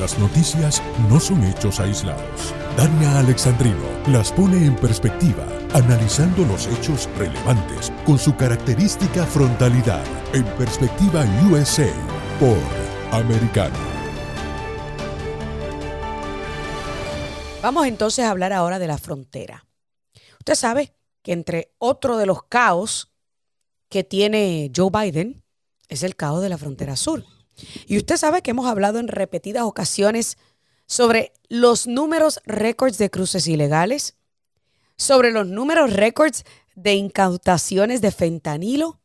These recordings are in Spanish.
Las noticias no son hechos aislados. Dania Alexandrino las pone en perspectiva, analizando los hechos relevantes con su característica frontalidad. En Perspectiva USA por Americano. Vamos entonces a hablar ahora de la frontera. Usted sabe que entre otro de los caos que tiene Joe Biden es el caos de la frontera sur. Y usted sabe que hemos hablado en repetidas ocasiones sobre los números récords de cruces ilegales, sobre los números récords de incautaciones de fentanilo,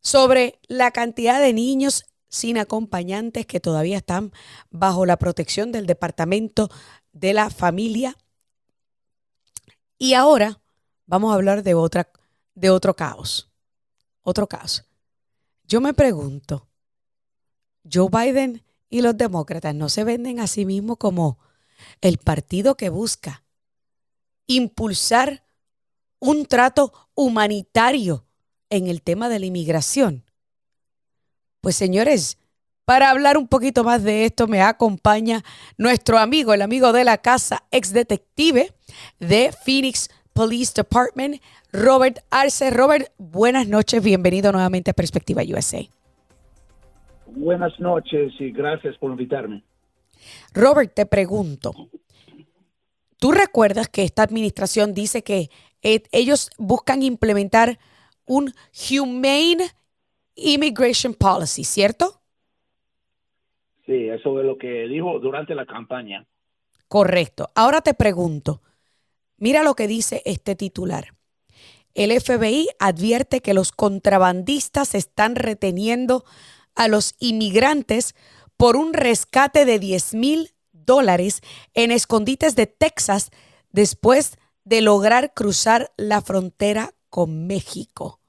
sobre la cantidad de niños sin acompañantes que todavía están bajo la protección del Departamento de la Familia. Y ahora vamos a hablar de, otra, de otro caos. Otro caos. Yo me pregunto, Joe Biden y los demócratas no se venden a sí mismos como el partido que busca impulsar un trato humanitario en el tema de la inmigración. Pues señores, para hablar un poquito más de esto me acompaña nuestro amigo, el amigo de la casa, ex detective de Phoenix Police Department, Robert Arce. Robert, buenas noches, bienvenido nuevamente a Perspectiva USA. Buenas noches y gracias por invitarme. Robert, te pregunto, ¿tú recuerdas que esta administración dice que eh, ellos buscan implementar un Humane Immigration Policy, ¿cierto? Sí, eso es lo que dijo durante la campaña. Correcto. Ahora te pregunto, mira lo que dice este titular. El FBI advierte que los contrabandistas están reteniendo a los inmigrantes por un rescate de 10 mil dólares en escondites de Texas después de lograr cruzar la frontera con México.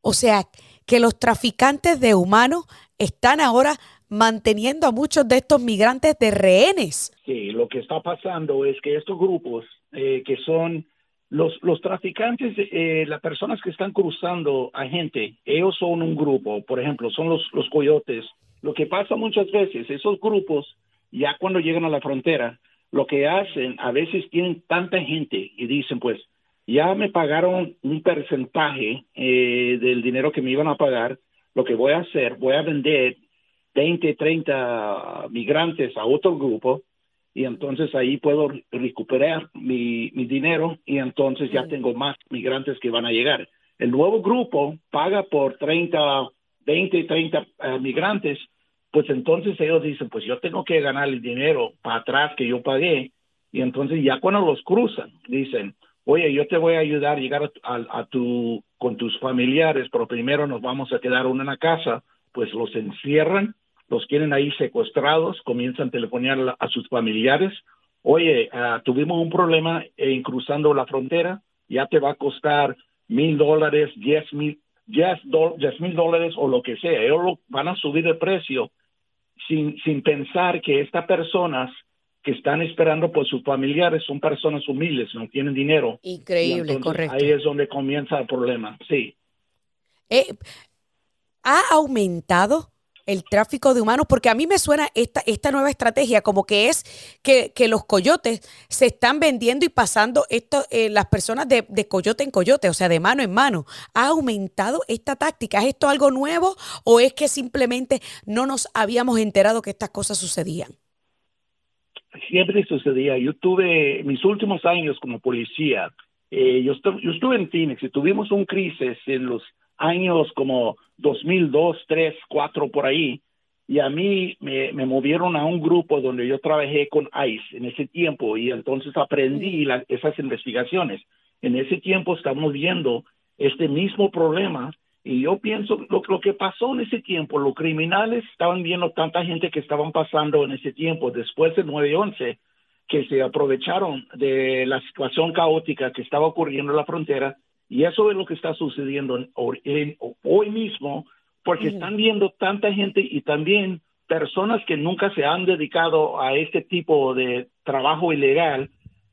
O sea, que los traficantes de humanos están ahora manteniendo a muchos de estos migrantes de rehenes. Sí, lo que está pasando es que estos grupos eh, que son los, traficantes, eh, las personas que están cruzando a gente, ellos son un grupo, por ejemplo, son los, los coyotes. Lo que pasa muchas veces, esos grupos, ya cuando llegan a la frontera, lo que hacen, a veces tienen tanta gente y dicen, pues, ya me pagaron un porcentaje eh, del dinero que me iban a pagar, lo que voy a hacer, voy a vender 20, 30 migrantes a otro grupo y entonces ahí puedo recuperar mi, dinero y entonces ya tengo más migrantes que van a llegar. El nuevo grupo paga por 30, 20, 30 migrantes, pues entonces ellos dicen, pues yo tengo que ganar el dinero para atrás que yo pagué y entonces ya cuando los cruzan, dicen, oye, yo te voy a ayudar a llegar a, tu, con tus familiares, pero primero nos vamos a quedar uno en la casa, pues los encierran los quieren ahí secuestrados, comienzan a telefonear a sus familiares, oye, ah, tuvimos un problema en cruzando la frontera, ya te va a costar mil dólares, diez mil, diez, mil dólares o lo que sea, ellos van a subir el precio sin, sin pensar que estas personas que están esperando por sus familiares son personas humildes, no tienen dinero. Increíble, correcto. Ahí es donde comienza el problema, sí. Eh, ¿Ha aumentado el tráfico de humanos? Porque a mí me suena esta, esta nueva estrategia como que es que, los coyotes se están vendiendo y pasando esto, eh, las personas de, coyote en coyote, o sea, de mano en mano. ¿Ha aumentado esta táctica? ¿Es esto algo nuevo o es que simplemente no nos habíamos enterado que estas cosas sucedían? Siempre sucedía. Yo tuve mis últimos años como policía. Eh, yo, yo estuve en Phoenix y tuvimos un crisis en los años como 2002, 3, 4 por ahí, y a mí me, movieron a un grupo donde yo trabajé con ICE en ese tiempo y entonces aprendí esas investigaciones. En ese tiempo estamos viendo este mismo problema y yo pienso lo, lo que pasó en ese tiempo, los criminales estaban viendo tanta gente que estaban pasando en ese tiempo después del 9-11 que se aprovecharon de la situación caótica que estaba ocurriendo en la frontera y eso es lo que está sucediendo hoy mismo, porque están viendo tanta gente y también personas que nunca se han dedicado a este tipo de trabajo ilegal,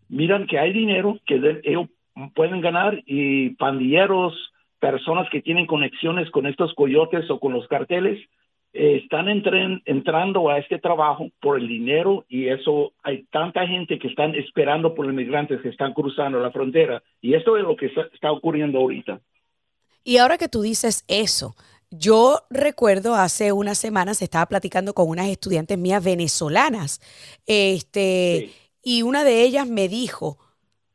miran que hay dinero que ellos pueden ganar y pandilleros, personas que tienen conexiones con estos coyotes o con los carteles, están entrando a este trabajo por el dinero y eso hay tanta gente que están esperando por los migrantes que están cruzando la frontera y esto es lo que está ocurriendo ahorita. Y ahora que tú dices eso, yo recuerdo hace unas semanas estaba platicando con unas estudiantes mías venezolanas, este, y una de ellas me dijo,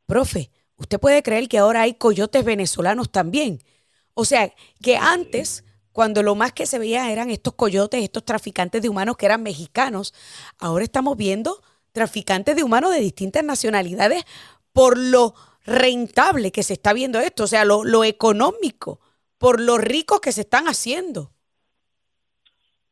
profe, ¿usted puede creer que ahora hay coyotes venezolanos también? O sea, que antes, cuando lo más que se veía eran estos coyotes, estos traficantes de humanos que eran mexicanos, ahora estamos viendo traficantes de humanos de distintas nacionalidades por lo rentable que se está viendo esto, o sea, lo, económico por los ricos que se están haciendo.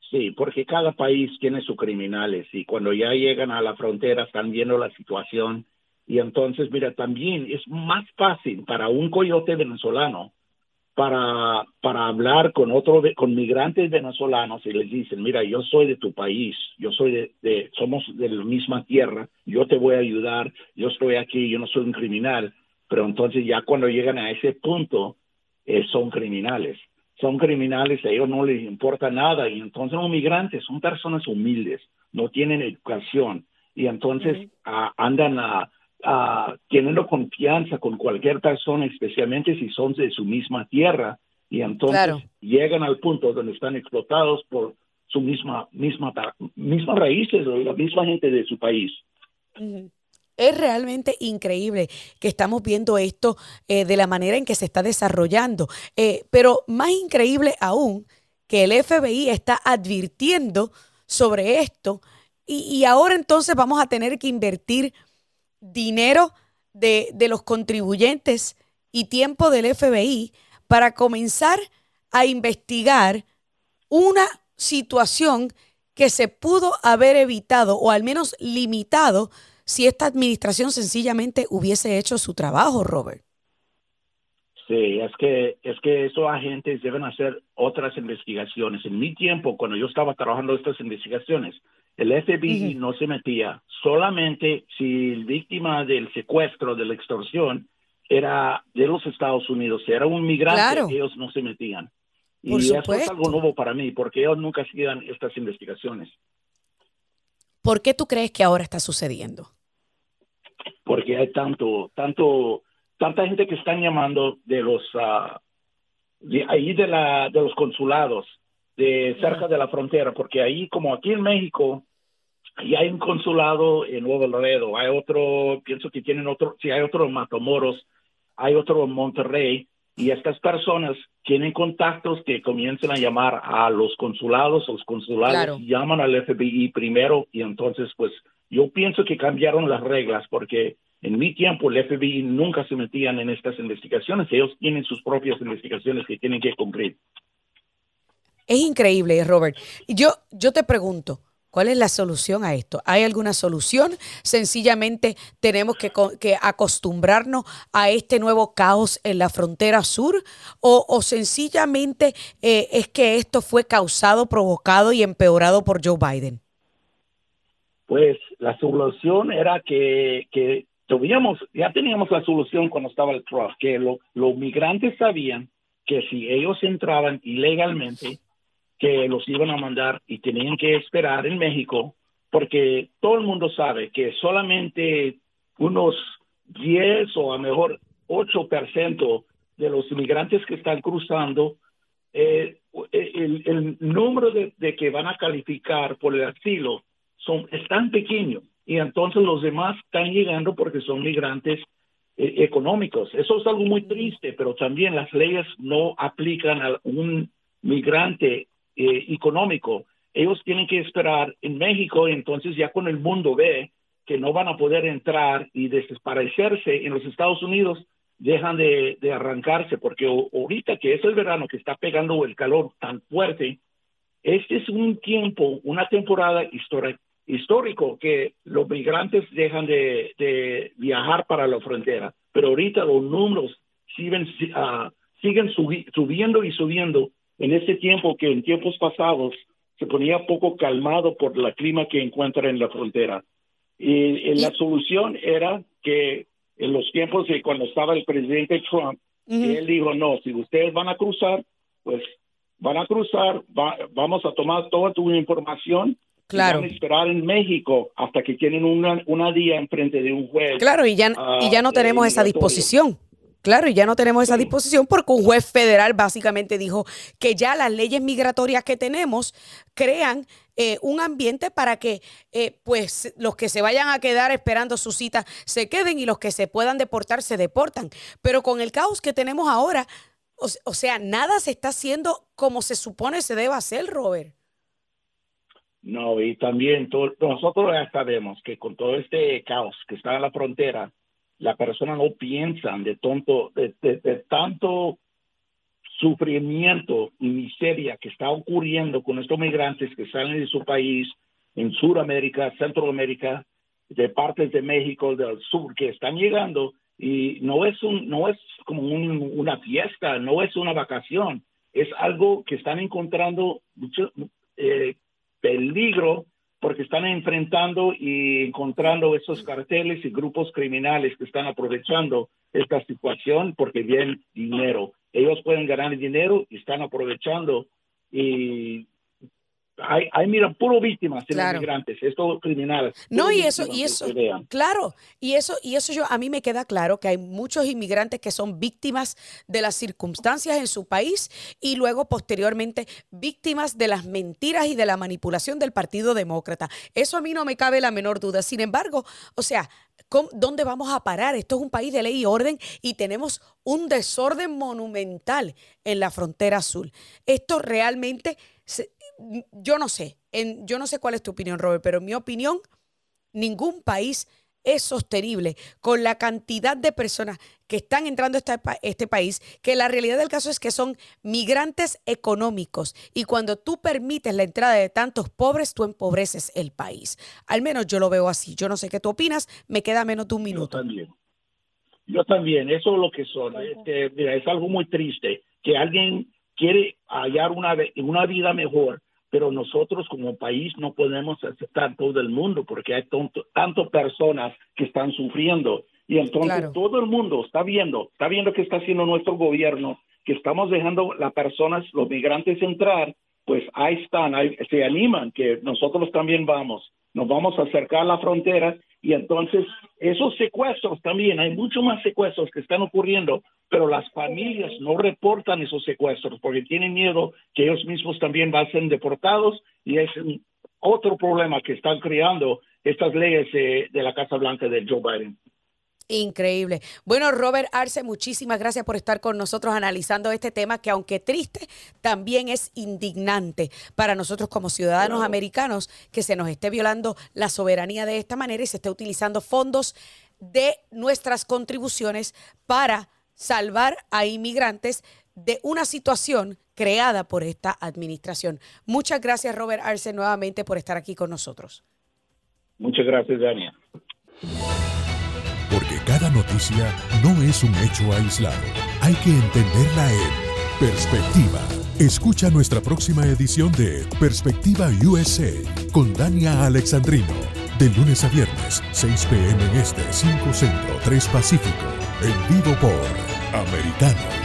Sí, porque cada país tiene sus criminales y cuando ya llegan a la frontera están viendo la situación y entonces, mira, también es más fácil para un coyote venezolano para, para hablar con otro con migrantes venezolanos y les dicen, mira, yo soy de tu país, yo soy de, de, somos de la misma tierra, yo te voy a ayudar, yo estoy aquí, yo no soy un criminal, pero entonces ya cuando llegan a ese punto, eh, son criminales. Son criminales, a ellos no les importa nada y entonces los migrantes son personas humildes, no tienen educación. Y entonces andan a, teniendo confianza con cualquier persona, especialmente si son de su misma tierra y entonces llegan al punto donde están explotados por su misma misma mismas raíces o la misma gente de su país. Es realmente increíble que estamos viendo esto eh, de la manera en que se está desarrollando. Eh, pero más increíble aún que el FBI está advirtiendo sobre esto y, ahora entonces vamos a tener que invertir dinero de, de los contribuyentes y tiempo del FBI para comenzar a investigar una situación que se pudo haber evitado o al menos limitado si esta administración sencillamente hubiese hecho su trabajo, Robert. Sí, es que, es que esos agentes deben hacer otras investigaciones. En mi tiempo, cuando yo estaba trabajando estas investigaciones, el FBI no se metía solamente si el víctima del secuestro, de la extorsión, era de los Estados Unidos, era un migrante, ellos no se metían. y eso es algo nuevo para mí, porque ellos nunca hacían estas investigaciones. ¿Por qué tú crees que ahora está sucediendo? porque hay tanto, tanto, tanta gente que están llamando de los, uh, de ahí de la, de los consulados, de cerca de la frontera, porque ahí, como aquí en México, y hay un consulado en Nuevo Laredo, hay otro, pienso que tienen otro, si hay otro en Matamoros, hay otro en Monterrey, y estas personas tienen contactos que comienzan a llamar a los consulados, los consulados llaman al FBI primero y entonces pues yo pienso que cambiaron las reglas porque en mi tiempo el FBI nunca se metían en estas investigaciones, ellos tienen sus propias investigaciones que tienen que cumplir. Es increíble, Robert. Yo, yo te pregunto, ¿Cuál es la solución a esto? ¿Hay alguna solución? Sencillamente tenemos que, acostumbrarnos a este nuevo caos en la frontera sur o, sencillamente eh, es que esto fue causado, provocado y empeorado por Joe Biden. Pues la solución era que, que ya teníamos la solución cuando estaba el Trump, que los migrantes sabían que si ellos entraban ilegalmente, que los iban a mandar y tenían que esperar en México, porque todo el mundo sabe que solamente unos 10 o a mejor 8% de los inmigrantes que están cruzando, eh, el, el, número de, de, que van a calificar por el asilo son, es tan pequeño y entonces los demás están llegando porque son migrantes eh, económicos. Eso es algo muy triste, pero también las leyes no aplican a un migrante eh, económico. Ellos tienen que esperar en México entonces ya con el mundo ve que no van a poder entrar y desaparecerse en los Estados Unidos, dejan de, arrancarse, porque ahorita que es el verano que está pegando el calor tan fuerte, este es un tiempo, una temporada histórico que los migrantes dejan de, viajar para la frontera, pero ahorita los números siguen, uh, siguen subiendo y subiendo en ese tiempo que en tiempos pasados se ponía poco calmado por el clima que encuentra en la frontera. Y, la solución era que en los tiempos de cuando estaba el presidente Trump, él dijo, no, si ustedes van a cruzar, pues van a cruzar, vamos a tomar toda tu información. Claro. van a esperar en México hasta que tienen una, una día enfrente de un juez. Claro, y ya, y ya no ah, tenemos esa disposición. Claro, y ya no tenemos esa disposición porque un juez federal básicamente dijo que ya las leyes migratorias que tenemos crean eh, un ambiente para que eh, pues los que se vayan a quedar esperando su cita se queden y los que se puedan deportar se deportan. Pero con el caos que tenemos ahora, o, sea, nada se está haciendo como se supone se debe hacer, Robert. No, y también nosotros ya sabemos que con todo este caos que está en la frontera, la persona no piensa de, tonto, de, tanto sufrimiento y miseria que está ocurriendo con estos migrantes que salen de su país en Sudamérica, Centroamérica, de partes de México, del sur, que están llegando y no es un, no es como una fiesta, no es una vacación, es algo que están encontrando mucho eh, peligro porque están enfrentando y encontrando esos carteles y grupos criminales que están aprovechando esta situación porque viene dinero. Ellos pueden ganar dinero y están aprovechando y hay, hay mira, puro víctimas de inmigrantes, estos criminales. No, y eso, y eso, claro, y eso, y eso yo, a mí me queda claro que hay muchos inmigrantes que son víctimas de las circunstancias en su país y luego posteriormente víctimas de las mentiras y de la manipulación del Partido Demócrata. Eso a mí no me cabe la menor duda. Sin embargo, o sea, ¿dónde vamos a parar? Esto es un país de ley y orden y tenemos un desorden monumental en la frontera azul. Esto realmente yo no sé, en, yo no sé cuál es tu opinión, Robert, pero en mi opinión, ningún país es sostenible con la cantidad de personas que están entrando a este, este, país, que la realidad del caso es que son migrantes económicos y cuando tú permites la entrada de tantos pobres, tú empobreces el país. Al menos yo lo veo así. Yo no sé qué tú opinas, me queda menos de un minuto. Yo también. Yo también, eso es lo que son. Este, es algo muy triste que alguien quiere hallar una, una vida mejor pero nosotros como país no podemos aceptar todo el mundo porque hay tantas personas que están sufriendo. Y entonces todo el mundo está viendo, está viendo que está haciendo nuestro gobierno, que estamos dejando las personas, los migrantes entrar, pues ahí están, ahí, se animan que nosotros también vamos, nos vamos a acercar a la frontera y entonces esos secuestros también, hay muchos más secuestros que están ocurriendo, pero las familias no reportan esos secuestros porque tienen miedo que ellos mismos también van a ser deportados y es otro problema que están creando estas leyes de la Casa Blanca de Joe Biden. Increíble. Bueno, Robert Arce, muchísimas gracias por estar con nosotros analizando este tema que aunque triste, también es indignante para nosotros como ciudadanos americanos que se nos esté violando la soberanía de esta manera y se esté utilizando fondos de nuestras contribuciones para salvar a inmigrantes de una situación creada por esta administración. Muchas gracias, Robert Arce, nuevamente por estar aquí con nosotros. Muchas gracias, Dania. Porque cada noticia no es un hecho aislado. Hay que entenderla en perspectiva. Escucha nuestra próxima edición de Perspectiva USA con Dania Alexandrino. De lunes a viernes, 6 p.m. en este, 5 Centro, 3 Pacífico. En vivo por Americano.